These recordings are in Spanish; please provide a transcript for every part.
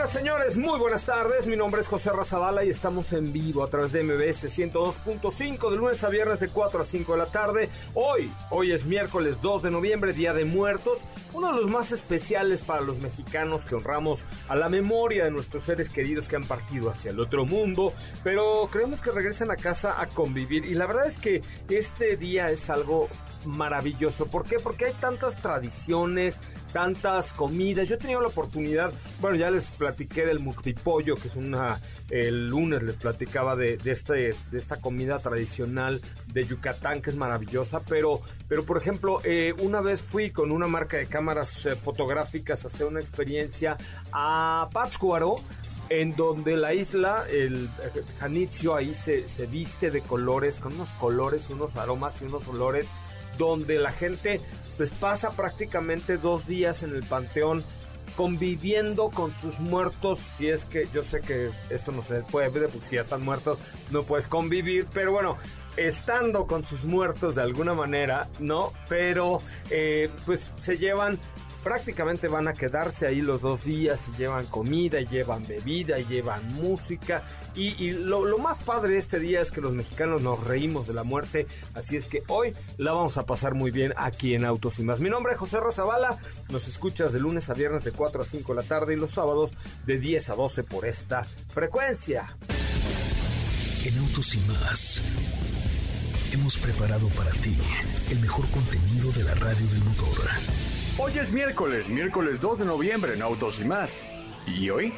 Señoras, señores, muy buenas tardes. Mi nombre es José Razabala y estamos en vivo a través de MBS 102.5 de lunes a viernes de 4 a 5 de la tarde. Hoy, hoy es miércoles 2 de noviembre, Día de Muertos, uno de los más especiales para los mexicanos que honramos a la memoria de nuestros seres queridos que han partido hacia el otro mundo, pero creemos que regresan a casa a convivir y la verdad es que este día es algo maravilloso. ¿Por qué? Porque hay tantas tradiciones, tantas comidas. Yo he tenido la oportunidad, bueno, ya les platiqué del mukti-pollo, que es una, el lunes les platicaba de, de, este, esta comida tradicional de Yucatán, que es maravillosa, pero, pero por ejemplo, eh, una vez fui con una marca de cámaras eh, fotográficas a hacer una experiencia a Pátzcuaro, en donde la isla, el Janitzio, ahí se, se viste de colores, con unos colores, unos aromas y unos olores donde la gente pues pasa prácticamente dos días en el panteón conviviendo con sus muertos, si es que yo sé que esto no se puede, porque si ya están muertos no puedes convivir, pero bueno, estando con sus muertos de alguna manera, ¿no? Pero eh, pues se llevan prácticamente van a quedarse ahí los dos días y llevan comida, y llevan bebida, y llevan música. Y, lo, más padre de este día es que los mexicanos nos reímos de la muerte. Así es que hoy la vamos a pasar muy bien aquí en Autos y Más. Mi nombre es José Razabala. Nos escuchas de lunes a viernes de 4 a 5 de la tarde y los sábados de 10 a 12 por esta frecuencia. En Autos y Más hemos preparado para ti el mejor contenido de la radio del motor. Hoy es miércoles, miércoles 2 de noviembre en Autos y más. ¿Y hoy?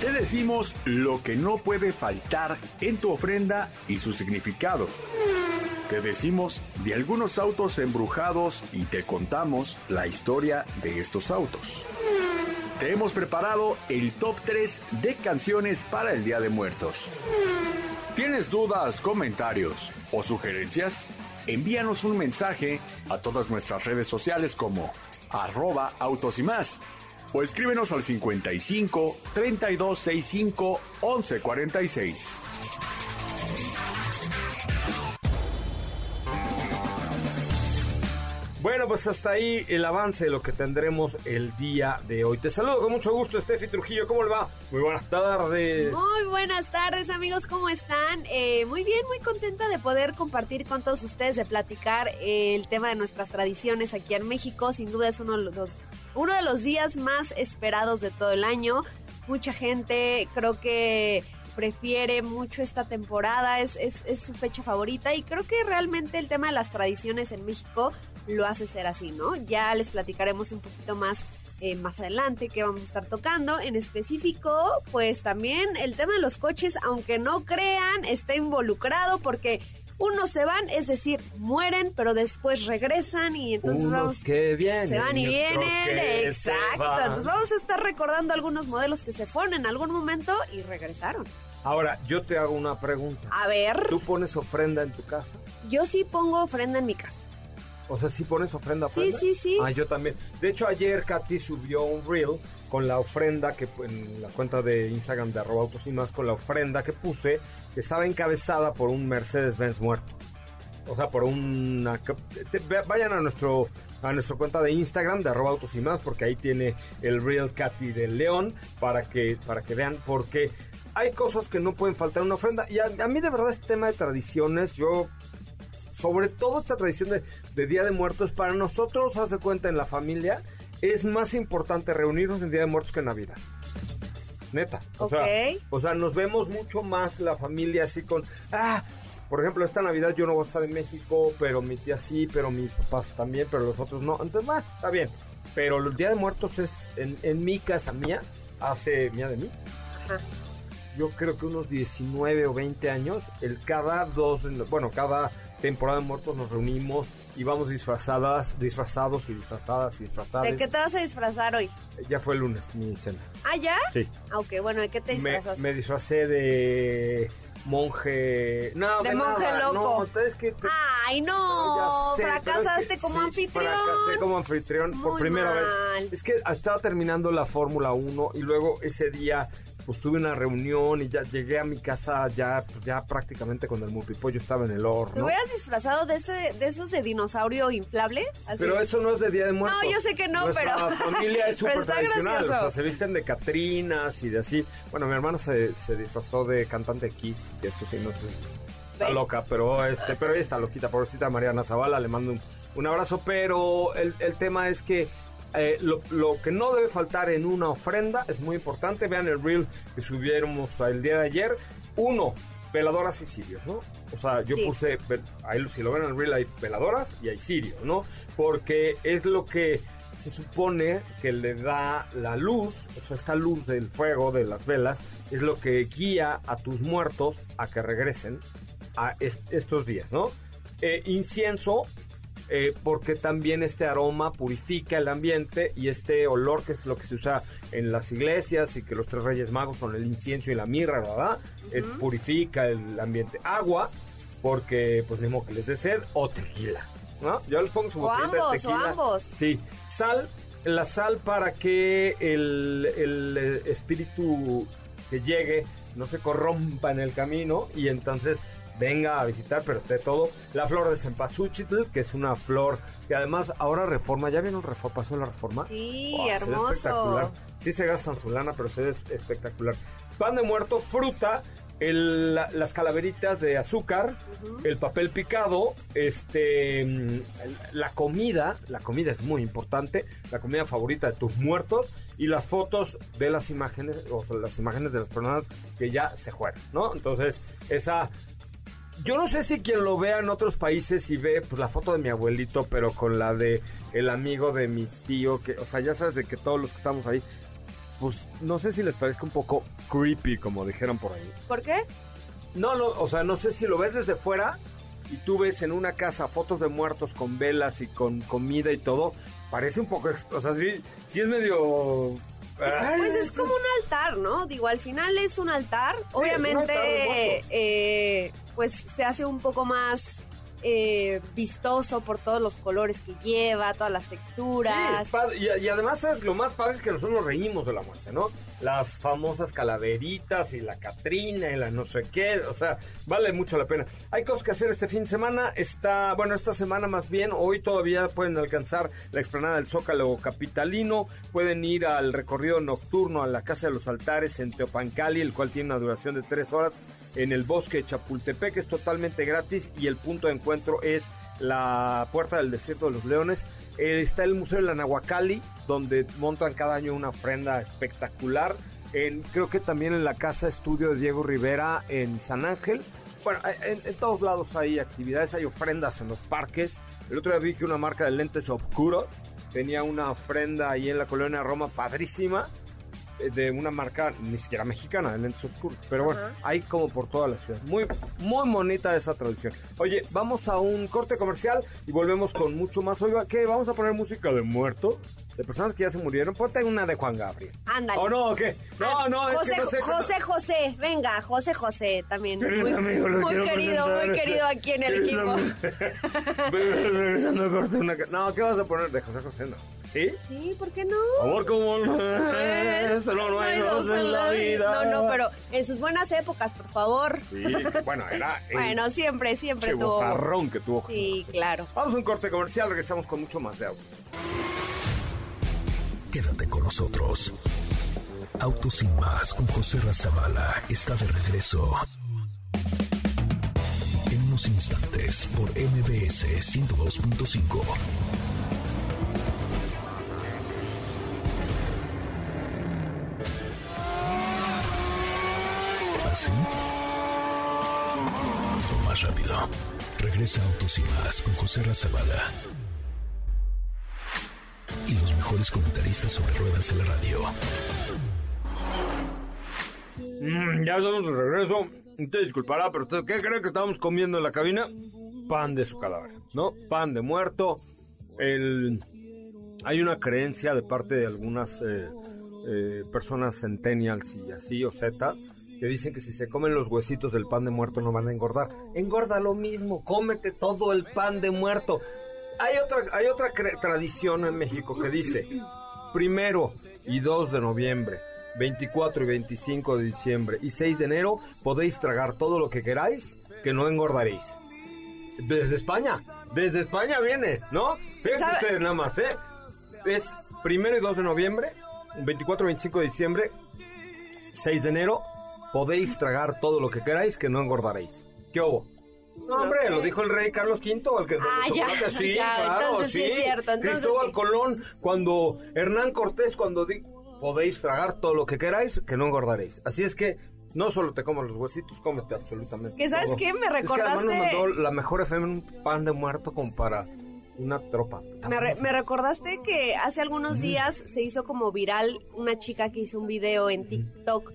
Te decimos lo que no puede faltar en tu ofrenda y su significado. Te decimos de algunos autos embrujados y te contamos la historia de estos autos. Te hemos preparado el top 3 de canciones para el Día de Muertos. ¿Tienes dudas, comentarios o sugerencias? Envíanos un mensaje a todas nuestras redes sociales como arroba autos y más o escríbenos al 55 3265 1146. Bueno, pues hasta ahí el avance de lo que tendremos el día de hoy. Te saludo con mucho gusto, Steffi Trujillo. ¿Cómo le va? Muy buenas tardes. Muy buenas tardes, amigos. ¿Cómo están? Eh, muy bien, muy contenta de poder compartir con todos ustedes, de platicar el tema de nuestras tradiciones aquí en México. Sin duda es uno de los, uno de los días más esperados de todo el año. Mucha gente creo que prefiere mucho esta temporada, es, es, es, su fecha favorita y creo que realmente el tema de las tradiciones en México lo hace ser así, ¿no? Ya les platicaremos un poquito más eh, más adelante que vamos a estar tocando. En específico, pues también el tema de los coches, aunque no crean, está involucrado porque unos se van, es decir, mueren, pero después regresan y entonces Unos vamos. que vienen, se van y vienen, exacto. van. Entonces vamos a estar recordando algunos modelos que se fueron en algún momento y regresaron. Ahora, yo te hago una pregunta. A ver, ¿Tú pones ofrenda en tu casa? yo sí pongo ofrenda en mi casa. O sea, ¿sí pones ofrenda? Sí, ofrenda? sí, sí. Ah, yo también. De hecho, ayer Katy subió un reel con la ofrenda que en la cuenta de Instagram de arroba autos y más, con la ofrenda que puse, que estaba encabezada por un Mercedes-Benz muerto. O sea, por una... te- Vayan a nuestro a nuestra cuenta de Instagram de arroba autos y más, porque ahí tiene el reel Katy de León para que, para que vean por qué hay cosas que no pueden faltar en una ofrenda. Y a, a mí de verdad este tema de tradiciones, yo sobre todo esta tradición de, de Día de Muertos, para nosotros, haz de cuenta, en la familia, es más importante reunirnos en Día de Muertos que en Navidad. Neta. O, sea, o sea, nos vemos mucho más la familia así con... Ah, por ejemplo, esta Navidad yo no voy a estar en México, pero mi tía sí, pero mis papás también, pero los otros no. Entonces, bueno, está bien. Pero el Día de Muertos es en, en mi casa mía, hace mía de mí. Ajá. Yo creo que unos 19 o 20 años, el cada dos, bueno, cada temporada de muertos nos reunimos y vamos disfrazadas, disfrazados y disfrazadas y disfrazadas. ¿De qué te vas a disfrazar hoy? Ya fue el lunes mi cena. ¿Ah, ya? Sí. Ah, ok, bueno, ¿de qué te Me, disfrazas? me disfracé de monje. No, De de monje nada, loco. No, es que te- Ay, no, ya sé, pero es que fracasaste como sí, anfitrión. Fracasé como anfitrión por primera mal. vez. Es que estaba terminando la Fórmula 1 y luego ese día pues tuve una reunión y ya llegué a mi casa ya, pues, ya prácticamente cuando el multipollo estaba en el ¿Te horno. hubieras disfrazado de, ese, de esos de dinosaurio inflable? Así. Pero eso no es de Día de Muertos. No, yo sé que no, Nuestra pero- familia es súper tradicional. O sea, se visten de Catrinas y de así. Bueno, mi hermana se, se disfrazó de cantante Kiss, que eso sí no sé. Está loca, pero este, pero ella está loquita, pobrecita Mariana Zavala, le mando un, un abrazo, pero el, el tema es que eh, lo, lo que no debe faltar en una ofrenda es muy importante. Vean el reel que subiéramos el día de ayer. Uno, veladoras y cirios, ¿no? O sea, yo Sí. puse, ahí si lo ven en el reel hay veladoras y hay cirios, ¿no? Porque es lo que se supone que le da la luz, o sea, esta luz del fuego, de las velas, es lo que guía a tus muertos a que regresen a est- estos días, ¿no? Eh, incienso, eh, porque también este aroma purifica el ambiente y este olor que es lo que se usa en las iglesias y que los tres reyes magos con el incienso y la mirra, ¿verdad? Eh, purifica el ambiente. Agua, porque pues mismo que les dé sed, o tequila, ¿no? Yo les pongo su O botellita de ambos, o tequila. ambos. Sí, sal, la sal para que el, el, eh, espíritu que llegue no se corrompa en el camino y entonces venga a visitar, pero de todo, la flor de cempasúchitl, que es una flor que además ahora reforma, ¿ya vieron reforma? ¿Pasó la reforma? Sí, ve hermoso. espectacular. Sí se gastan su lana, pero se ve espectacular. Pan de muerto, fruta, el- la- las calaveritas de azúcar, el papel picado, este, mm, la comida, la comida es muy importante, la comida favorita de tus muertos y las fotos de las imágenes, o las imágenes de las personas que ya se fueron, ¿no? Entonces, esa yo no sé si quien lo vea en otros países y ve pues, la foto de mi abuelito, pero con la de el amigo de mi tío, que, o sea, ya sabes de que todos los que estamos ahí, pues no sé si les parezca un poco creepy, como dijeron por ahí. ¿Por qué? No, no, o sea, no sé si lo ves desde fuera y tú ves en una casa fotos de muertos con velas y con comida y todo, parece un poco, o sea, sí, sí es medio... ay, Pues es como un altar, ¿no? Digo, al final es un altar. un Obviamente, eh, pues se hace un poco más eh, vistoso por todos los colores que lleva, todas las texturas. Y, y además es lo más padre es que nosotros nos reímos de la muerte, ¿no? Las famosas calaveritas y la Catrina y la no sé qué, o sea, vale mucho la pena. Hay cosas que hacer este fin de semana, está, bueno, esta semana más bien, hoy todavía pueden alcanzar la explanada del Zócalo Capitalino, pueden ir al recorrido nocturno a la Casa de los Altares en Teopancali, el cual tiene una duración de tres horas en el bosque de Chapultepec, es totalmente gratis y el punto de encuentro es la Puerta del Desierto de los Leones. Eh, está el Museo de la Nahuacali, donde montan cada año una ofrenda espectacular. En- creo que también en la Casa Estudio de Diego Rivera en San Ángel. Bueno, en, en todos lados hay actividades, hay ofrendas en los parques. El otro día vi que una marca de lentes Obscuro tenía una ofrenda ahí en la colonia Roma padrísima eh, de una marca ni siquiera mexicana de lentes oscuros. Pero bueno, hay como por toda la ciudad. Muy, muy bonita esa tradición. Oye, vamos a un corte comercial y volvemos con mucho más. Oiga, ¿qué? ¿Vamos a poner música de muerto? De personas que ya se murieron. Ponte una de Juan Gabriel. Ándale. ¿O no? ¿O qué? No, no, José, es que no sé. José José, venga, José José también. Muy, amigo, lo muy quiero querido, presentar. muy querido aquí en el equipo. Regresando corte una No, ¿qué vas a poner de José José? No. ¿Sí? Sí, ¿por qué no? Amor como no es, pero no hay dos en la vida. No, no, pero en sus buenas épocas, por favor. Sí, bueno, era Bueno, siempre, siempre tuvo. que tuvo Sí, claro. Vamos a un corte comercial, regresamos con mucho más de autos. Quédate con nosotros. Autos sin más con José Razabala está de regreso. En unos instantes por MBS 102.5. ¿Así? O más rápido. Regresa Autos y más con José Razabala. Mejores comentaristas sobre ruedas en la radio. Mm, ya estamos de regreso. Usted disculpará, pero ¿qué cree que estábamos comiendo en la cabina? Pan de su cadáver, ¿no? Pan de muerto. El... Hay una creencia de parte de algunas eh, eh, personas centennials y así, o zetas, que dicen que si se comen los huesitos del pan de muerto no van a engordar. Engorda lo mismo, cómete todo el pan de muerto. Hay otra, hay otra tradición en México que dice, primero y 2 de noviembre, 24 y 25 de diciembre y 6 de enero podéis tragar todo lo que queráis, que no engordaréis. Desde España, desde España viene, ¿no? Fíjense ustedes nada más, ¿eh? Es primero y 2 de noviembre, 24 y 25 de diciembre, 6 de enero, podéis tragar todo lo que queráis, que no engordaréis. ¿Qué hubo? No, hombre, lo dijo el rey Carlos V, el que Ah, ya, chocolate, sí, ya, claro, entonces sí es cierto, entonces Cristóbal sí. Colón, cuando Hernán Cortés, cuando di- podéis tragar todo lo que queráis, que no engordaréis. Así es que no solo te comes los huesitos, cómete absolutamente Que, ¿sabes todo. qué? Me Es que además nos recordaste- mandó la mejor FM un pan de muerto como para una tropa. Me, re- me recordaste que hace algunos días se hizo como viral una chica que hizo un video en TikTok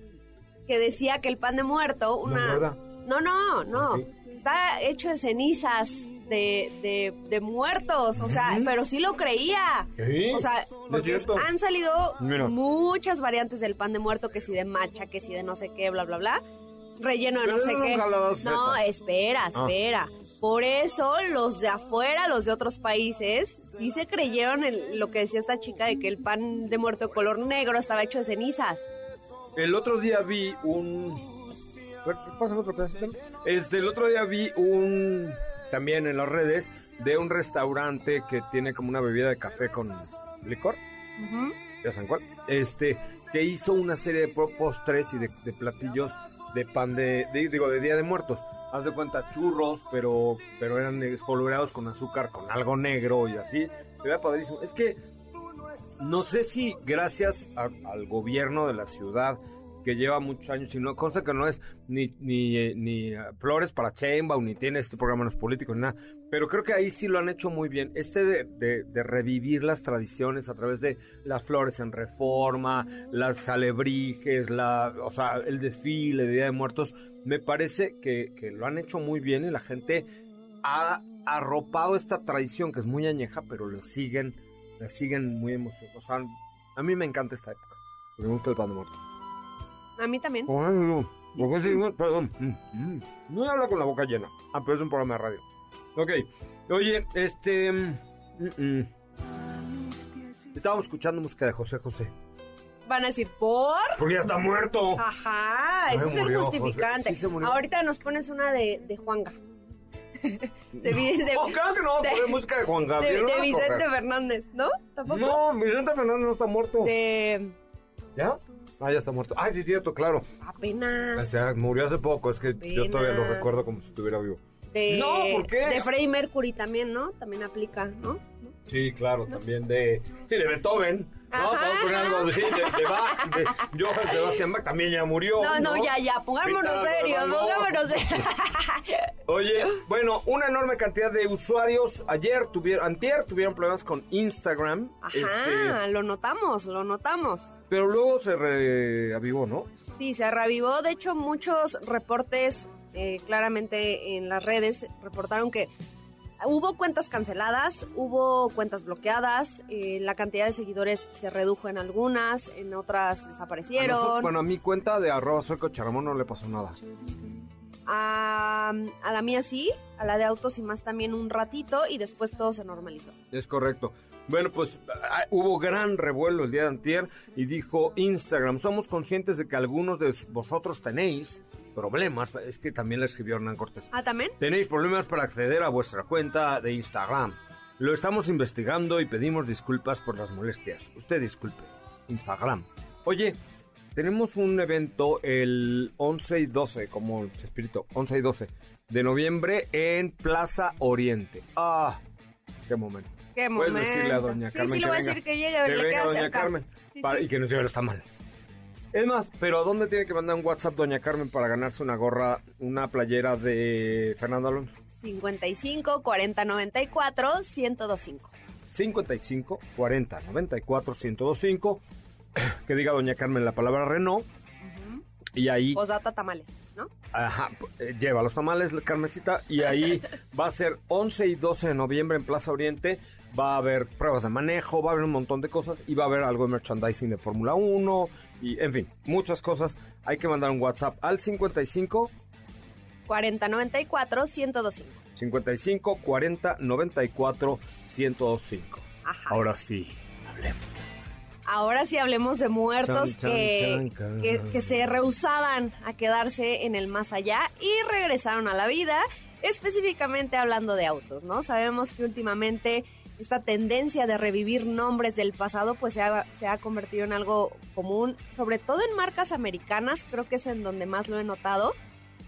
que decía que el pan de muerto, una... No, no, no. Ah, sí. Está hecho de cenizas de, de, de muertos, o sea, pero sí lo creía. Sí, O sea, porque han salido Mira. muchas variantes del pan de muerto, que si de macha, que si de no sé qué, bla, bla, bla. Relleno de no sé qué. No, setas. espera, Ah. espera. Por eso los de afuera, los de otros países, sí se creyeron en lo que decía esta chica de que el pan de muerto color negro estaba hecho de cenizas. El otro día vi un. Ver, Pásame otro pedacito. Este, el otro día vi un. También en las redes de un restaurante que tiene como una bebida de café con licor. Ya saben cuál. Este, que hizo una serie de postres y de, de platillos de pan de, de- digo, de Día de Muertos. Haz de cuenta churros, pero, pero eran espolvoreados con azúcar, con algo negro y así. Se veía padrísimo. Es que no sé si gracias a- al gobierno de la ciudad que lleva muchos años y no consta que no es ni ni, ni eh, flores para Chainbaum ni tiene este programa no es político ni nada pero creo que ahí sí lo han hecho muy bien este de, de- de revivir las tradiciones a través de las flores en reforma las alebrijes la o sea el desfile de Día de Muertos me parece que, que lo han hecho muy bien y la gente ha arropado esta tradición que es muy añeja pero lo siguen la siguen muy emocionados. O sea, a mí me encanta esta época. Me gusta el pan de muerto. A mí también. No. Perdón. Mm, mm. No habla con la boca llena. Ah, pero es un programa de radio. Ok. Oye, este... mm, mm. Estábamos escuchando música de José José. Van a decir, ¿por? Porque ya está muerto. Ajá, ese es el murió, José. justificante. Sí se murió. Ahorita nos pones una de, de Juanga. De, de- No, claro que no. de- música Juan Gabriel. Vicente. Fernández, ¿no? ¿Tampoco? No, Vicente Fernández no está muerto. De... ¿Ya? Ah, ya está muerto. Ay, sí, cierto, claro. O Apenas. sea, murió hace poco. Es que yo todavía lo recuerdo como si estuviera vivo. De, No, ¿por qué? De Freddie Mercury también, ¿no? También aplica, ¿no? Sí, claro, también de. Sí, de Beethoven. No, vamos a poner algo así, de, de Bach, de Johann Sebastian Bach también ya murió. No, no, ya, ya, pongámonos serios, no. pongámonos serios. Oye, bueno, una enorme cantidad de usuarios ayer tuvieron, antier tuvieron problemas con Instagram. Ajá, este, lo notamos, lo notamos. pero luego se reavivó, ¿no? Sí, se revivó. De hecho, muchos reportes eh, claramente en las redes reportaron que hubo cuentas canceladas, hubo cuentas bloqueadas, eh, la cantidad de seguidores se redujo en algunas, en otras A nosotros- desaparecieron. bueno, a mi cuenta de arroba soy cocharamón no le pasó nada. A, a la mía sí, a la de autos y más también un ratito y después todo se normalizó. Es correcto. Bueno, pues ah, hubo gran revuelo el día de antier y dijo Instagram, somos conscientes de que algunos de vosotros tenéis problemas, es que también le escribió Hernán Cortés, Ah, también. tenéis problemas para acceder a vuestra cuenta de Instagram. Lo estamos investigando y pedimos disculpas por las molestias. Usted disculpe. Instagram. Oye, tenemos un evento el 11 y 12, como espíritu, 11 y 12 de noviembre en Plaza Oriente. Ah, qué momento. Qué Puedes momento. decirle a doña Sí, Carmen sí, voy a decir que llegue, a ver, Que le venga queda doña cerca. Carmen Sí, para- sí. y que nos lleve los tamales. Es más, pero ¿a dónde tiene que mandar un WhatsApp doña Carmen para ganarse una gorra, una playera de Fernando Alonso? 55 40 94 1025. 55 40 94 1025. Que diga doña Carmen la palabra Renault. Y ahí Posdata tamales, ¿no? Ajá, eh, lleva los tamales, Carmencita, y ahí va a ser 11 y 12 de noviembre en Plaza Oriente. Va a haber pruebas de manejo, va a haber un montón de cosas y va a haber algo de merchandising de Fórmula 1 y, en fin, muchas cosas. Hay que mandar un WhatsApp al 55 40 94 1025. 55 40 94 1025. Ajá. Ahora sí, hablemos. Ahora sí hablemos de muertos Chan, chan, que, chan, can. que, que se rehusaban a quedarse en el más allá y regresaron a la vida, específicamente hablando de autos, ¿no? Sabemos que últimamente esta tendencia de revivir nombres del pasado pues se ha, se ha convertido en algo común, sobre todo en marcas americanas, creo que es en donde más lo he notado.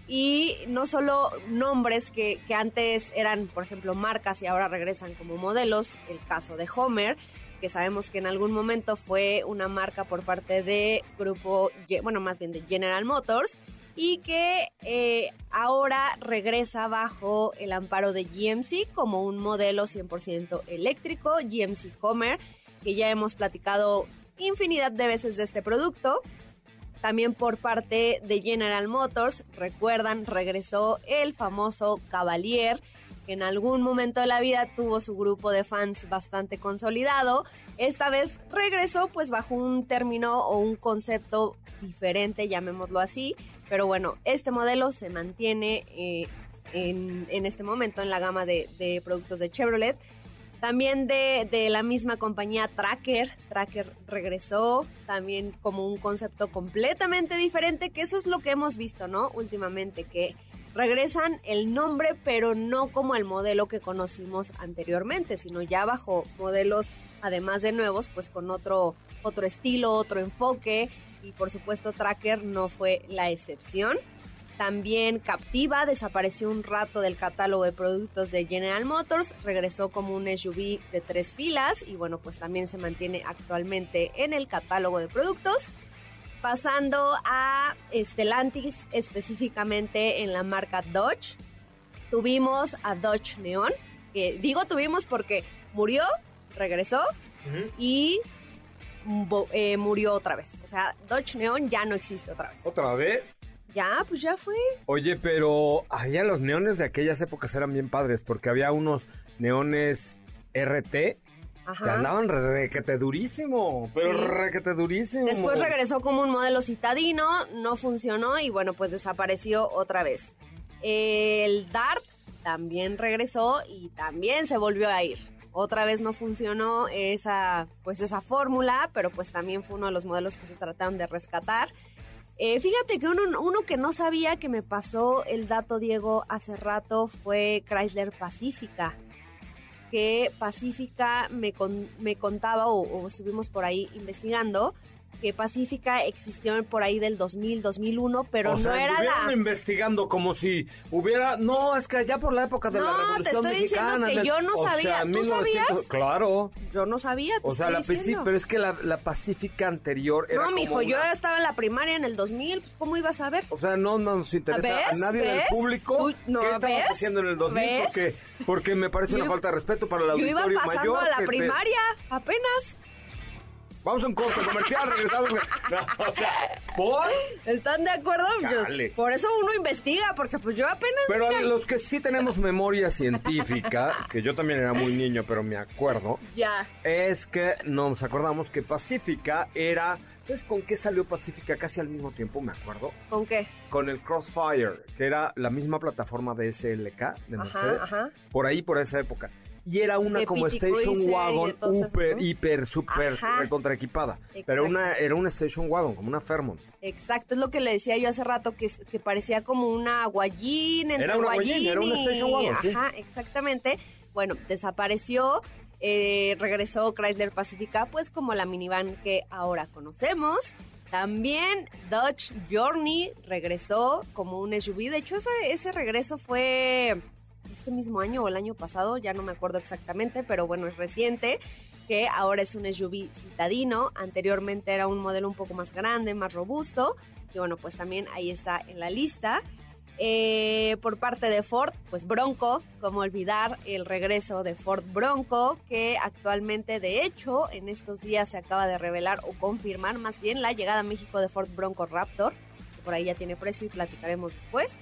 Y no solo nombres que, que antes eran, por ejemplo, marcas y ahora regresan como modelos, el caso de Homer, que sabemos que en algún momento fue una marca por parte de grupo, bueno, más bien de General Motors, y que eh, ahora regresa bajo el amparo de GMC como un modelo 100% eléctrico, GMC Homer, que ya hemos platicado infinidad de veces de este producto. También por parte de General Motors, recuerdan, regresó el famoso Cavalier, en algún momento de la vida tuvo su grupo de fans bastante consolidado. Esta vez regresó pues bajo un término o un concepto diferente, llamémoslo así. Pero bueno, este modelo se mantiene eh, en, en este momento en la gama de, de productos de Chevrolet. También de, de la misma compañía Tracker. Tracker regresó también como un concepto completamente diferente, que eso es lo que hemos visto, ¿no? Últimamente, que regresan el nombre, pero no como el modelo que conocimos anteriormente, sino ya bajo modelos, además de nuevos, pues con otro, otro estilo, otro enfoque. Y por supuesto, Tracker no fue la excepción. También Captiva desapareció un rato del catálogo de productos de General Motors, regresó como un SUV de tres filas y bueno, pues también se mantiene actualmente en el catálogo de productos. Pasando a Stellantis, específicamente en la marca Dodge, tuvimos a Dodge Neon, que digo tuvimos porque murió, regresó y eh, murió otra vez. O sea, Dodge Neon ya no existe otra vez. ¿Otra vez? Ya, pues ya fue. Oye, pero allá los neones de aquellas épocas eran bien padres porque había unos neones RT que Ajá. andaban requete durísimo, pero Sí. requete durísimo. Después regresó como un modelo citadino, no funcionó y bueno, pues desapareció otra vez. El Dart también regresó y también se volvió a ir. Otra vez no funcionó esa, pues esa fórmula, pero pues también fue uno de los modelos que se trataron de rescatar. Eh, fíjate que uno, uno que no sabía que me pasó el dato, Diego, hace rato fue Chrysler Pacifica. Que Pacifica me, con- me contaba, o, o estuvimos por ahí investigando, que Pacifica existió por ahí del 2000, 2001, pero o no sea, era la... investigando como si hubiera... No, es que ya por la época de la No, te Revolución estoy diciendo que yo no sabía. sea, ¿Tú 1900 sabías? Claro. Yo no sabía, te O sea, estoy la Pacifica, diciendo. pero es que la, la Pacífica anterior era No, como mijo, yo una- estaba en la primaria en el 2000, pues, ¿cómo ibas a ver? O sea, no nos interesa a ¿Ves? nadie del público Tú- no, qué estabas ¿ves? haciendo en el 2000 ¿Ves? porque porque me parece una Yo- falta de respeto para el Yo iba auditorio pasando mayor. a la te- primaria, apenas. Vamos a un corte comercial, regresamos. No, o sea, ¿por? ¿Están de acuerdo? Yo- Chale. por eso uno investiga, porque pues yo apenas... Pero a los que sí tenemos memoria científica, que yo también era muy niño, pero me acuerdo, Ya. es que nos acordamos que Pacífica era... ¿Sabes con qué salió Pacífica casi al mismo tiempo? Me acuerdo. ¿Con qué? Con el Crossfire, que era la misma plataforma de SLK, de Ajá, Mercedes. ajá. Por ahí, por esa época. Y era una De como PT Station Cruiser Wagon, esas, super, ¿no? hiper, super recontraequipada. Pero una, era una Station Wagon, como una Fairmont. Exacto, es lo que le decía yo hace rato, que, parecía como una guayín, entre Era una guayín era una station wagon, sí. Ajá, exactamente. Bueno, desapareció, eh, regresó Chrysler Pacifica, pues como la minivan que ahora conocemos. También Dodge Journey regresó como un SUV. De hecho, ese, ese regreso fue este mismo año o el año pasado, ya no me acuerdo exactamente, pero bueno, es reciente, que ahora es un SUV citadino. Anteriormente era un modelo un poco más grande, más robusto. Y bueno, pues también ahí está en la lista. Eh, por parte de Ford, pues Bronco, como olvidar el regreso de Ford Bronco, que actualmente de hecho en estos días se acaba de revelar o confirmar más bien la llegada a México de Ford Bronco Raptor, que por ahí ya tiene precio y platicaremos después.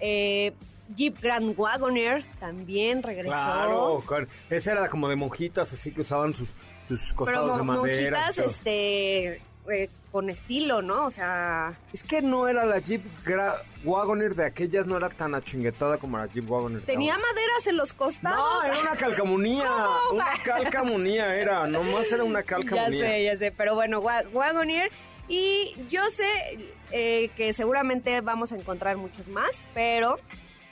Eh, Jeep Grand Wagoner también regresó. Claro, esa era como de monjitas, así que usaban sus, sus costados de madera. Monjitas, este, eh, con estilo, ¿no? O sea... Es que no era la Jeep Wagoner de aquellas, no era tan achinguetada como la Jeep Wagoner. Tenía maderas en los costados. No, era una calcamonía. una calcamonía era, nomás era una calcamonía. Ya sé, ya sé, pero bueno, Wagoner... Y yo sé eh, que seguramente vamos a encontrar muchos más, pero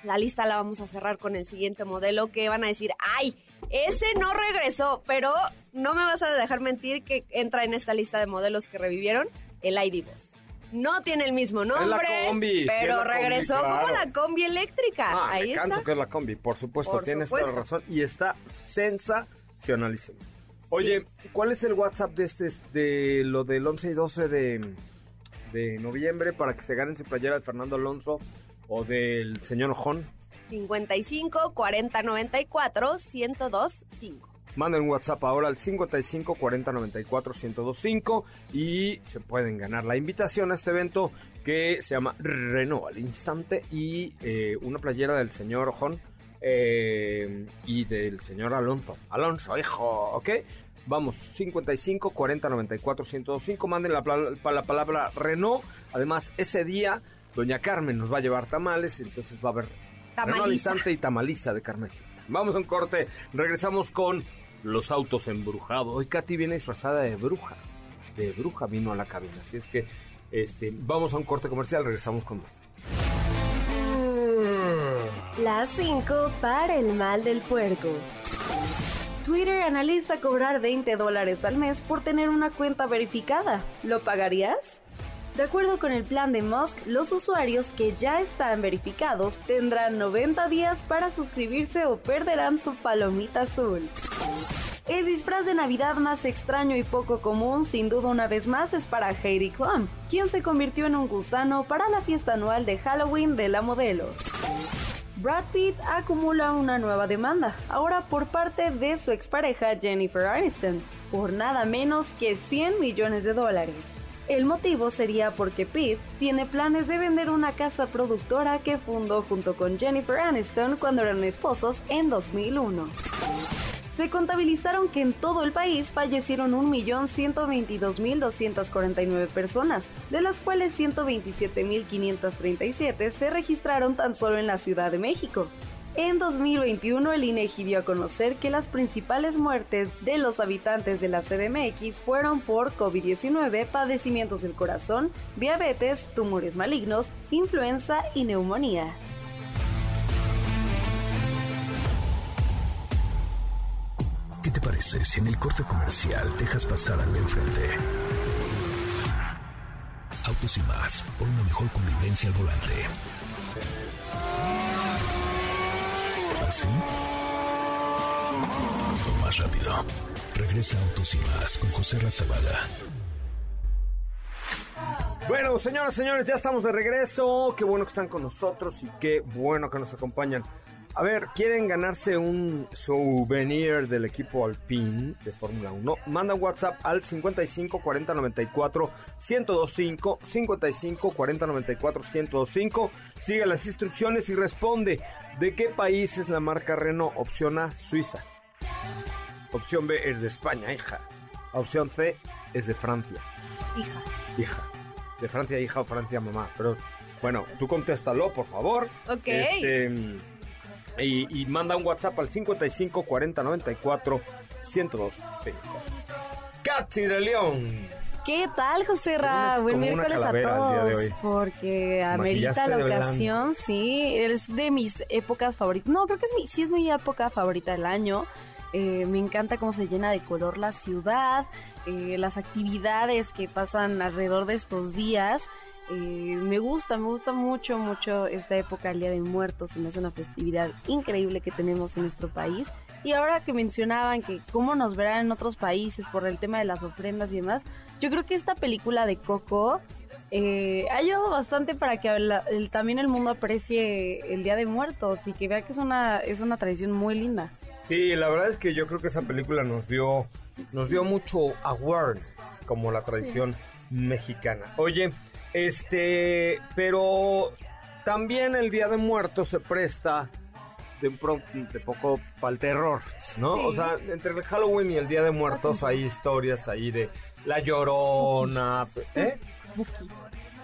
la lista la vamos a cerrar con el siguiente modelo que van a decir, ay, ese no regresó, pero no me vas a dejar mentir que entra en esta lista de modelos que revivieron el ID Boss. No tiene el mismo nombre, pero regresó como la combi eléctrica. Ah, Ahí me canso que es la combi, por supuesto, tienes toda la razón y está sensacionalísimo. Oye, ¿cuál es el WhatsApp de este de lo del 11 y 12 de, de noviembre para que se ganen su playera de Fernando Alonso o del señor Ojón? 55 40 94 102 5. Manden un WhatsApp ahora al 55 40 94 1025 y se pueden ganar la invitación a este evento que se llama Renault al instante y eh, una playera del señor Ojón eh, y del señor Alonso. Alonso, hijo, ¿ok? Vamos, 55 40 94 1025. Manden la, la palabra Renault. Además, ese día Doña Carmen nos va a llevar tamales, entonces va a haber tamaliza. instante y tamaliza de Carmencita. Vamos a un corte, regresamos con los autos embrujados. Hoy Katy viene disfrazada de bruja, de bruja vino a la cabina, así es que este, vamos a un corte comercial, regresamos con más. Las 5 para el mal del puerco. Twitter analiza cobrar 20 dólares al mes por tener una cuenta verificada. ¿Lo pagarías? De acuerdo con el plan de Musk, los usuarios que ya están verificados tendrán 90 días para suscribirse o perderán su palomita azul. El disfraz de Navidad más extraño y poco común, sin duda una vez más, es para Heidi Klum, quien se convirtió en un gusano para la fiesta anual de Halloween de la modelo. Brad Pitt acumula una nueva demanda, ahora por parte de su expareja Jennifer Aniston, por nada menos que 100 millones de dólares. El motivo sería porque Pete tiene planes de vender una casa productora que fundó junto con Jennifer Aniston cuando eran esposos en 2001. Se contabilizaron que en todo el país fallecieron 1.122.249 personas, de las cuales 127.537 se registraron tan solo en la Ciudad de México. En 2021, el INEGI dio a conocer que las principales muertes de los habitantes de la CDMX fueron por COVID-19, padecimientos del corazón, diabetes, tumores malignos, influenza y neumonía. ¿Qué te parece si en el corte comercial dejas pasar al de enfrente? Autos y más, por una mejor convivencia al volante. ¿Así? O más rápido. Regresa Autos y Más con José Razabala. Bueno, señoras y señores, ya estamos de regreso. Qué bueno que están con nosotros y qué bueno que nos acompañan. A ver, ¿quieren ganarse un souvenir del equipo Alpine de Fórmula 1? Manda un WhatsApp al 55 40 94 1025 55 40 94 1025. Sigue las instrucciones y responde. ¿De qué país es la marca Renault? Opción A, Suiza. Opción B es de España, hija. Opción C es de Francia. Hija. Hija. De Francia, hija o Francia, mamá. Pero bueno, tú contéstalo, por favor. Ok. Este, y, manda un WhatsApp al 55 40 94 102 5. Katy de León. ¿Qué tal, José Ra? Buen miércoles a todos. Porque amerita la ocasión, sí. Es de mis épocas favoritas. No, creo que es mi, sí es mi época favorita del año. Eh, me encanta cómo se llena de color la ciudad, eh, las actividades que pasan alrededor de estos días. Eh, me gusta, me gusta mucho, mucho esta época, el Día de Muertos. Se me hace una festividad increíble que tenemos en nuestro país. Y ahora que mencionaban que cómo nos verán en otros países por el tema de las ofrendas y demás, yo creo que esta película de Coco eh, ha ayudado bastante para que también el mundo aprecie el Día de Muertos y que vea que es una, es una tradición muy linda. Sí, la verdad es que yo creo que esa película nos dio, nos dio mucho awareness, como la tradición mexicana. Oye, este, pero también el Día de Muertos se presta de un de poco para el terror, ¿no? O sea, entre el Halloween y el Día de Muertos hay historias ahí de La Llorona, ¿eh? Spooky.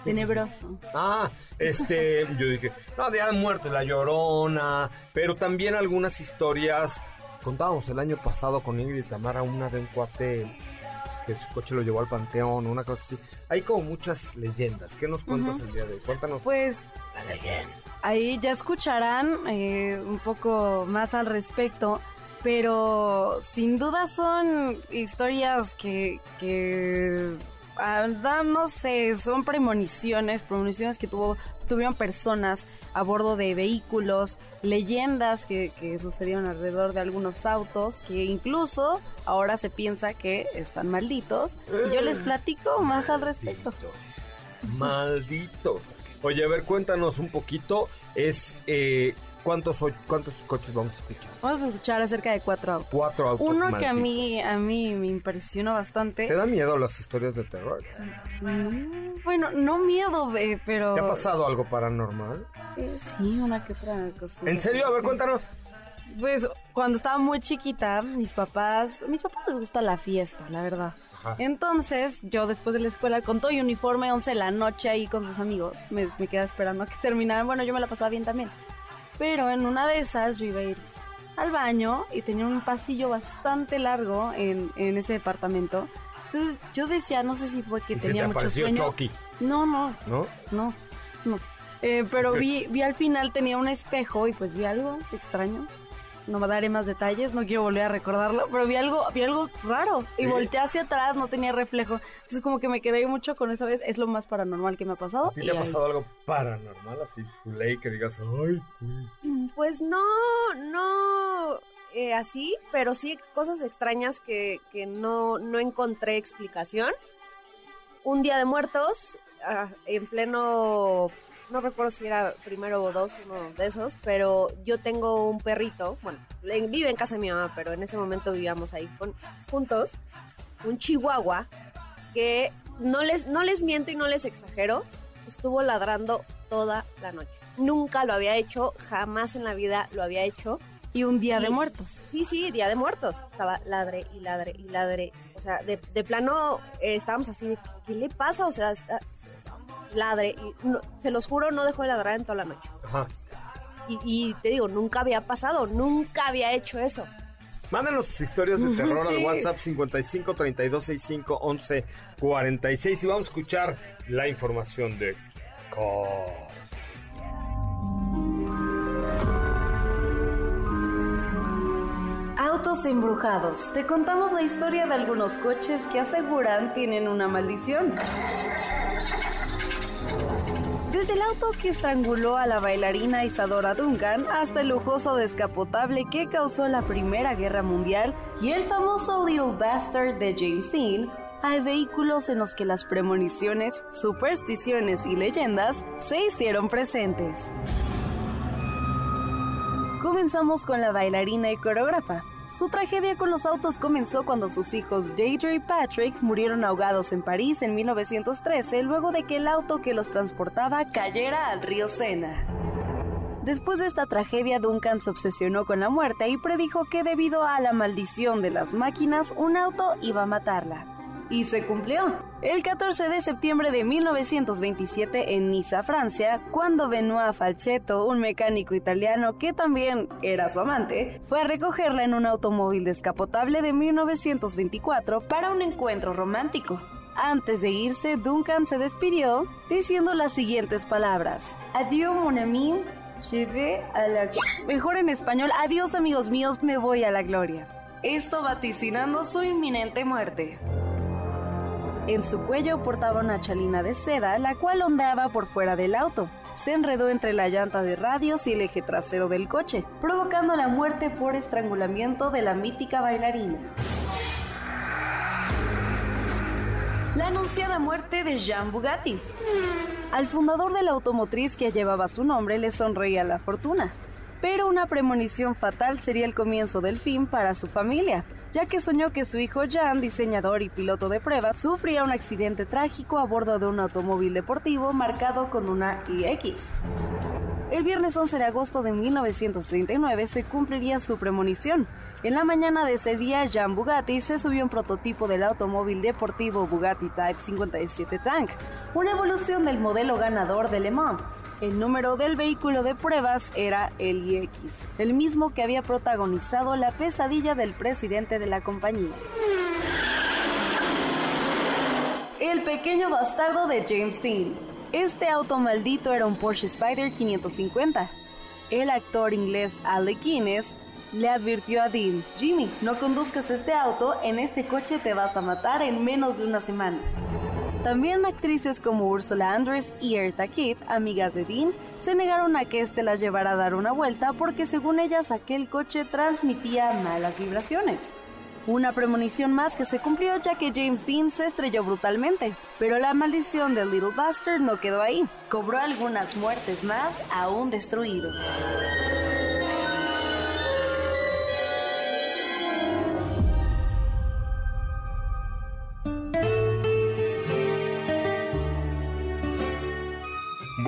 Tenebroso. Ah, este, yo dije, no, Día de Muertos, La Llorona, pero también algunas historias, contábamos el año pasado con Ingrid y Tamara una de un cuate que su coche lo llevó al panteón, una cosa así. Hay como muchas leyendas. ¿Qué nos cuentas el día de hoy? Cuéntanos. Pues la leyenda. Ahí ya escucharán eh, un poco más al respecto, pero sin duda son historias que, que ah, no sé, son premoniciones, premoniciones que tuvo, tuvieron personas a bordo de vehículos, leyendas que, que sucedieron alrededor de algunos autos, que incluso ahora se piensa que están malditos. Y yo les platico más al respecto. Malditos. Oye, a ver, cuéntanos un poquito. Es eh, ¿cuántos, cuántos coches vamos a escuchar. Vamos a escuchar acerca de cuatro autos. Cuatro autos. Uno que a mí, a mí me impresionó bastante. ¿Te da miedo las historias de terror? Mm, bueno, no miedo, pero. ¿Te ha pasado algo paranormal? Eh, sí, una que otra cosa. ¿En serio? A ver, cuéntanos. Pues cuando estaba muy chiquita, mis papás, mis papás les gusta la fiesta, la verdad. Entonces, yo después de la escuela, con todo y uniforme, 11 de la noche ahí con sus amigos, me, me quedaba esperando a que terminaran. Bueno, yo me la pasaba bien también. Pero en una de esas yo iba a ir al baño y tenía un pasillo bastante largo en, en ese departamento. Entonces yo decía, no sé si fue que tenía mucho sueño. No, no. ¿No? No, no. Eh, pero vi, vi al final tenía un espejo y pues vi algo extraño no me daré más detalles, no quiero volver a recordarlo, pero vi algo, vi algo raro y volteé hacia atrás, no tenía reflejo. Entonces como que me quedé mucho con esa vez, es lo más paranormal que me ha pasado. ¿A ti te ha pasado algo paranormal así, culé, que digas, ay, Pues no, no eh, así, pero sí cosas extrañas que, que no, no encontré explicación. Un día de muertos, ah, en pleno no recuerdo si era primero o dos, uno de esos, pero yo tengo un perrito, bueno, vive en casa de mi mamá, pero en ese momento vivíamos ahí juntos, un chihuahua que no les, no les miento y no les exagero, estuvo ladrando toda la noche. Nunca lo había hecho, jamás en la vida lo había hecho. Y un día de muertos. Sí, sí, día de muertos. Estaba ladre y ladre y ladre. O sea, de, plano eh, estábamos así de, ¿qué le pasa? O sea, ladre. Y se los juro, no dejó de ladrar en toda la noche. Ajá. Y, te digo, nunca había pasado, nunca había hecho eso. Mándenos sus historias de terror al WhatsApp 55 32 65 11 46 y vamos a escuchar la información de Autos embrujados. Te contamos la historia de algunos coches que aseguran tienen una maldición. Desde el auto que estranguló a la bailarina Isadora Duncan hasta el lujoso descapotable que causó la Primera Guerra Mundial y el famoso Little Bastard de James Dean, hay vehículos en los que las premoniciones, supersticiones y leyendas se hicieron presentes. Comenzamos con la bailarina y coreógrafa, su tragedia con los autos comenzó cuando sus hijos Deidre y Patrick murieron ahogados en París en 1913 luego de que el auto que los transportaba cayera al río Sena. Después de esta tragedia, Duncan se obsesionó con la muerte y predijo que debido a la maldición de las máquinas, un auto iba a matarla. Y se cumplió. El 14 de septiembre de 1927 en Niza, Francia, cuando Benoit Falchetto, un mecánico italiano que también era su amante, fue a recogerla en un automóvil descapotable de 1924 para un encuentro romántico. Antes de irse, Duncan se despidió diciendo las siguientes palabras: Adiós, mon ami, je vais a la. Mejor en español, adiós, amigos míos, me voy a la gloria. esto vaticinando su inminente muerte. En su cuello portaba una chalina de seda, la cual ondeaba por fuera del auto. Se enredó entre la llanta de radios y el eje trasero del coche, provocando la muerte por estrangulamiento de la mítica bailarina. La anunciada muerte de Jean Bugatti. Al fundador de la automotriz que llevaba su nombre le sonreía la fortuna, pero una premonición fatal sería el comienzo del fin para su familia, ya que soñó que su hijo Jan, diseñador y piloto de pruebas, sufría un accidente trágico a bordo de un automóvil deportivo marcado con una IX. El viernes 11 de agosto de 1939 se cumpliría su premonición. En la mañana de ese día, Jean Bugatti se subió un prototipo del automóvil deportivo Bugatti Type 57 Tank, una evolución del modelo ganador de Le Mans. El número del vehículo de pruebas era el IX, el mismo que había protagonizado la pesadilla del presidente de la compañía. El pequeño bastardo de James Dean. Este auto maldito era un Porsche Spider 550. El actor inglés Alec Guinness le advirtió a Dean, Jimmy, no conduzcas este auto, en este coche te vas a matar en menos de una semana. También actrices como Ursula Andress y Erta Kitt, amigas de Dean, se negaron a que éste las llevara a dar una vuelta porque según ellas aquel coche transmitía malas vibraciones. Una premonición más que se cumplió ya que James Dean se estrelló brutalmente, pero la maldición del Little Bastard no quedó ahí. Cobró algunas muertes más aún destruido.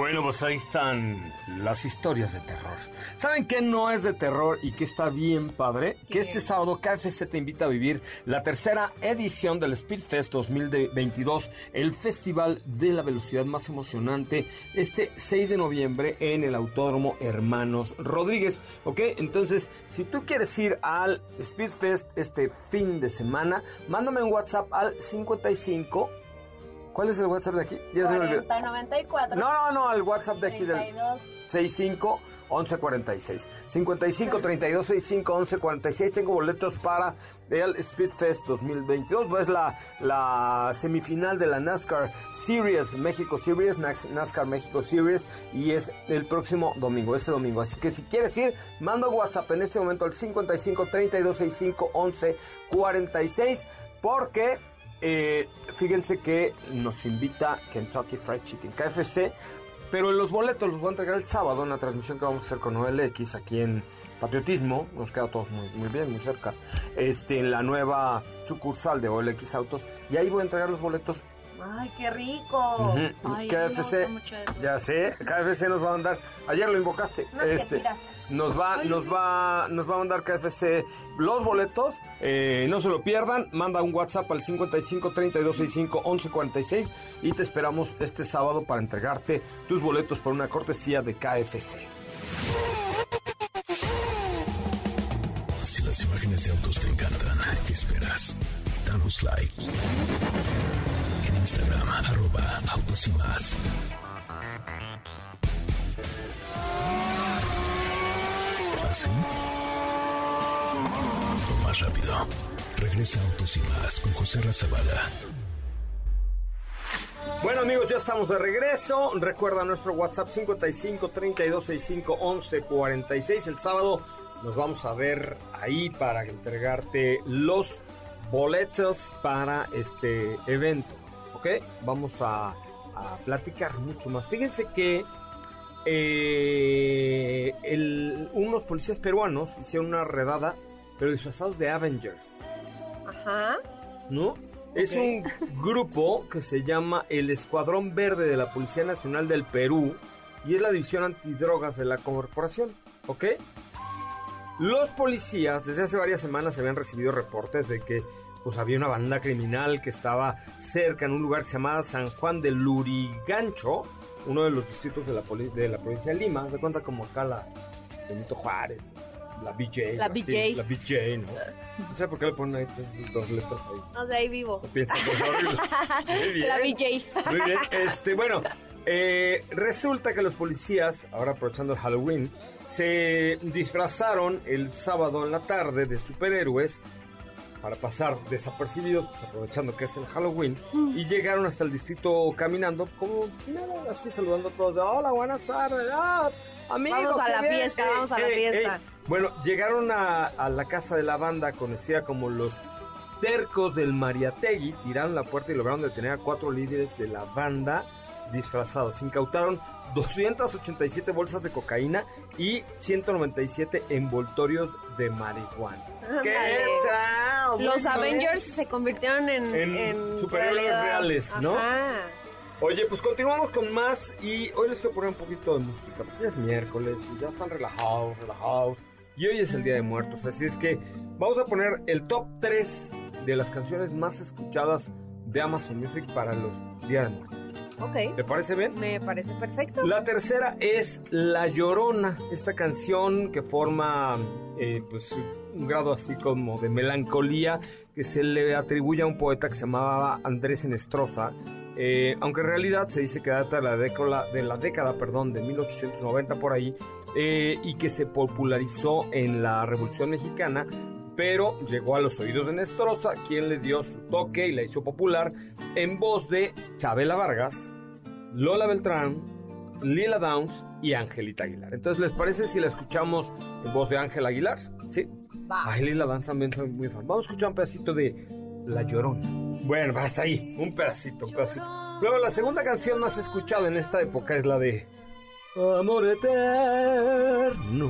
Bueno, pues ahí están las historias de terror. ¿Saben qué no es de terror y que está bien padre? Que este sábado KFC te invita a vivir la tercera edición del Speedfest 2022, el festival de la velocidad más emocionante, este 6 de noviembre en el Autódromo Hermanos Rodríguez. ¿Ok? Entonces, si tú quieres ir al Speedfest este fin de semana, mándame un WhatsApp al 55 ¿Cuál es el WhatsApp de aquí? Ya 40, 94. No, no, no, el WhatsApp de aquí 32. del 65 1146. 55 32 65 1146. Tengo boletos para el Speedfest 2022. Es la, la semifinal de la NASCAR Series, México Series, NASCAR México Series. Y es el próximo domingo, este domingo. Así que si quieres ir, manda WhatsApp en este momento al 55 32 65 1146. Porque eh, fíjense que nos invita Kentucky Fried Chicken, KFC, pero los boletos los voy a entregar el sábado en la transmisión que vamos a hacer con OLX aquí en Patriotismo, nos queda todos muy, muy bien, muy cerca, este, en la nueva sucursal de OLX Autos, y ahí voy a entregar los boletos Ay, qué rico. KFC, ya sé, KFC nos va a mandar. Ayer lo invocaste. este, nos va, nos va, nos va a mandar KFC los boletos. Eh, no se lo pierdan. Manda un WhatsApp al 55 32 65 11 46 y te esperamos este sábado para entregarte tus boletos por una cortesía de KFC. Si las imágenes de autos te encantan, ¿qué esperas? Danos like. En Instagram, arroba autos y más. ¿Así? Más rápido. Regresa Autos y más con José Razabala. Bueno amigos, ya estamos de regreso. Recuerda nuestro WhatsApp 55 32 65 11 46. El sábado nos vamos a ver ahí para entregarte los boletos para este evento. ¿Ok? Vamos a, a platicar mucho más. Fíjense que eh, unos policías peruanos hicieron una redada, pero disfrazados de Avengers. Ajá. ¿No? Es un grupo que se llama el Escuadrón Verde de la Policía Nacional del Perú y es la división antidrogas de la corporación, ¿ok? Los policías desde hace varias semanas se habían recibido reportes de que pues había una banda criminal que estaba cerca en un lugar que se llamaba San Juan de Lurigancho, uno de los distritos de la, de la provincia de Lima, se cuenta como acá la Benito Juárez, la BJ. La BJ. la BJ, ¿no? No sé por qué le ponen ahí dos letras ahí. No sé, ahí vivo. piensa que es horrible. Muy bien. La BJ. Muy bien. Este, bueno, eh, resulta que los policías, ahora aprovechando el Halloween, se disfrazaron el sábado en la tarde de superhéroes para pasar desapercibidos, pues, aprovechando que es el Halloween, y llegaron hasta el distrito caminando, como si nada, así saludando a todos, de, hola, buenas tardes, ah, amigos, Vamos a la bien, fiesta, vamos a la ey, fiesta. ey". Bueno, llegaron a, a la casa de la banda, conocida como los tercos del Mariategui, tiraron la puerta y lograron detener a cuatro líderes de la banda disfrazados. Incautaron 287 bolsas de cocaína y 197 envoltorios de marihuana. Los. Avengers se convirtieron en, En en superhéroes realidad. reales, ¿no? Ajá. Oye, pues continuamos con más y hoy les quiero poner un poquito de música, porque ya es miércoles y ya están relajados, relajados. Y hoy es el Día de Muertos, así es que vamos a poner el top 3 de las canciones más escuchadas de Amazon Music para los Días de Muertos. Ok, ¿Te parece bien? me parece perfecto. La tercera es La Llorona, esta canción que forma eh, pues un grado así como de melancolía que se le atribuye a un poeta que se llamaba Andrés Enestrosa, eh, aunque en realidad se dice que data de la década, de la década perdón, de 1890 por ahí, eh, y que se popularizó en la Revolución Mexicana, pero llegó a los oídos de Nestrosa, quien le dio su toque y la hizo popular en voz de Chabela Vargas, Lola Beltrán, Lila Downs y Angelita Aguilar. Entonces, ¿les parece si la escuchamos en voz de Ángel Aguilar? Sí. Va. Ay, Lila Downs también soy muy fan. Vamos a escuchar un pedacito de La Llorona. Bueno, hasta ahí. Un pedacito, un pedacito. Luego, la segunda canción más escuchada en esta época es la de Amor Eterno.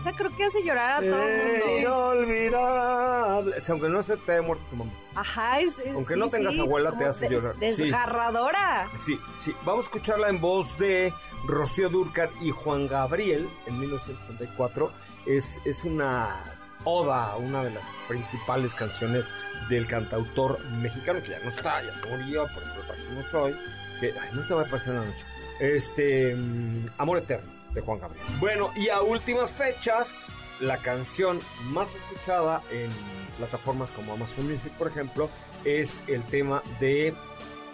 Esa creo que hace llorar a todo el mundo. Sea, aunque no se te haya muerto tu mamá. Ajá, es, es- Aunque sí, no tengas sí, abuela, te hace de- llorar. Sí. Desgarradora. Sí, sí. Vamos a escucharla en voz de Rocío Durcar y Juan Gabriel en 1984. Es, es una oda, una de las principales canciones del cantautor mexicano, que ya no está, ya se murió, por eso lo trajimos hoy. Que, ay, no te va a aparecer en la noche. Este, mm, Amor Eterno, de Juan Gabriel. Bueno, y a últimas fechas, la canción más escuchada en plataformas como Amazon Music, por ejemplo, es el tema de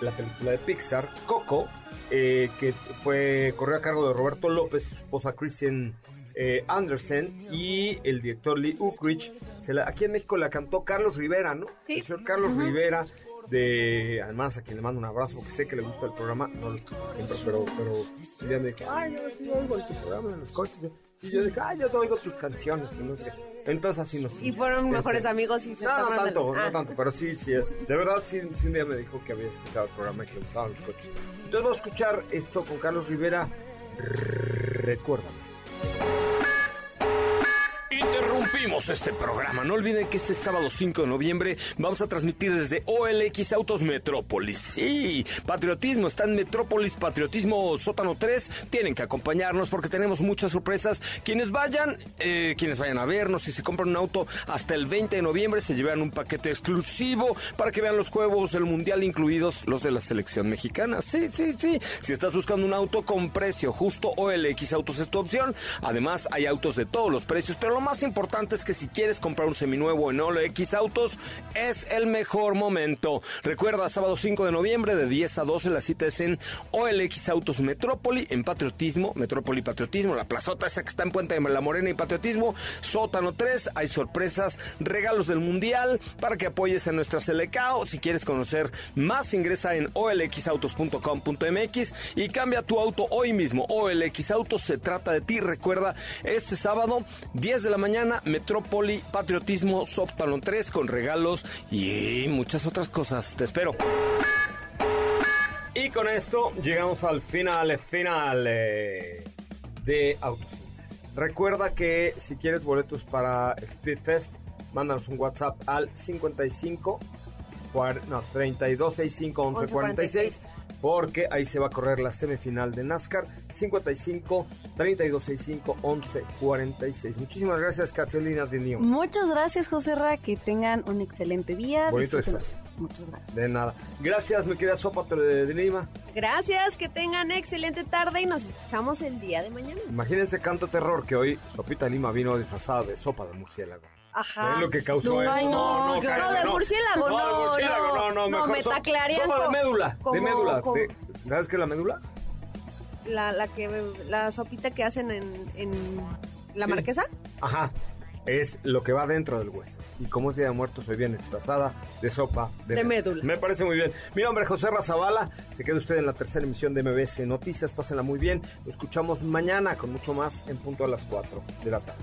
la película de Pixar, Coco, eh, que fue corrió a cargo de Roberto López, su esposa Christian eh, Andersen y el director Lee Ukrich. Se la- aquí en México la cantó Carlos Rivera, ¿no? Sí. El señor Carlos Rivera, de, además a quien le mando un abrazo, porque sé que le gusta el programa, no lo siempre, pero, pero un día me dijo, ay, yo sí oigo tu programa en los coches. Y yo dije, ay, yo te oigo tus canciones, y no sé qué. Entonces así nos Y fueron este, mejores amigos y se no, no tanto, no Ah. tanto, pero sí, sí es. De verdad, sí, sí un día me dijo que había escuchado el programa y que le gustaban los coches. Entonces vamos a escuchar esto con Carlos Rivera. Recuérdame. Interrumpimos este programa. No olviden que este sábado 5 de noviembre vamos a transmitir desde OLX Autos Metrópolis. Sí, patriotismo está en Metrópolis, Patriotismo Sótano 3. Tienen que acompañarnos porque tenemos muchas sorpresas. Quienes vayan, eh, quienes vayan a vernos, si se compran un auto hasta el 20 de noviembre, se llevan un paquete exclusivo para que vean los juegos del Mundial, incluidos los de la selección mexicana. Sí, sí, sí. Si estás buscando un auto con precio justo, OLX Autos es tu opción. Además, hay autos de todos los precios, pero lo más importante es que si quieres comprar un seminuevo en OLX Autos, es el mejor momento. Recuerda, sábado 5 de noviembre de 10 a 12, la cita es en OLX Autos Metrópoli, en Patriotismo, Metrópoli Patriotismo, la plazota esa que está en Puente de la Morena y Patriotismo, Sótano 3, hay sorpresas, regalos del Mundial para que apoyes a nuestra Selecao. Si quieres conocer más, ingresa en olxautos.com.mx y cambia tu auto hoy mismo. OLX Autos se trata de ti. Recuerda, este sábado, 10 de la mañana, Metrópoli Patriotismo Sótano 3 con regalos y muchas otras cosas. Te espero. Y con esto llegamos al final, final eh, de Autocines. Recuerda que si quieres boletos para Speedfest, mándanos un WhatsApp al 55 cuar- no, 3265 1146 porque ahí se va a correr la semifinal de NASCAR 55 3265 1146. Muchísimas gracias, Catalina de Nio. Muchas gracias, José Ra. Que tengan un excelente día. Bonito. Muchas gracias. De nada. Gracias, mi querida Sopa de, de Lima. Gracias, que tengan excelente tarde y nos escuchamos el día de mañana. Imagínense canto terror que hoy Sopita Lima vino disfrazada de sopa de murciélago. Ajá. Es lo que causó No, eso. ay, no, no, cállate, de murciélago, no. no, de murciélago, no, no, no, mejor me taclearían Sopa de como- médula, de médula. como- de- ¿Sabes qué es la médula? La, la que la sopita que hacen en, en la Sí. marquesa. Ajá. es lo que va dentro del hueso. Y como es Día de Muertos, soy bien disfrazada de sopa de, De médula. Me parece muy bien. Mi nombre es José Razabala. Se queda usted en la tercera emisión de MBS Noticias. Pásenla muy bien. Lo escuchamos mañana con mucho más en punto a las 4 de la tarde.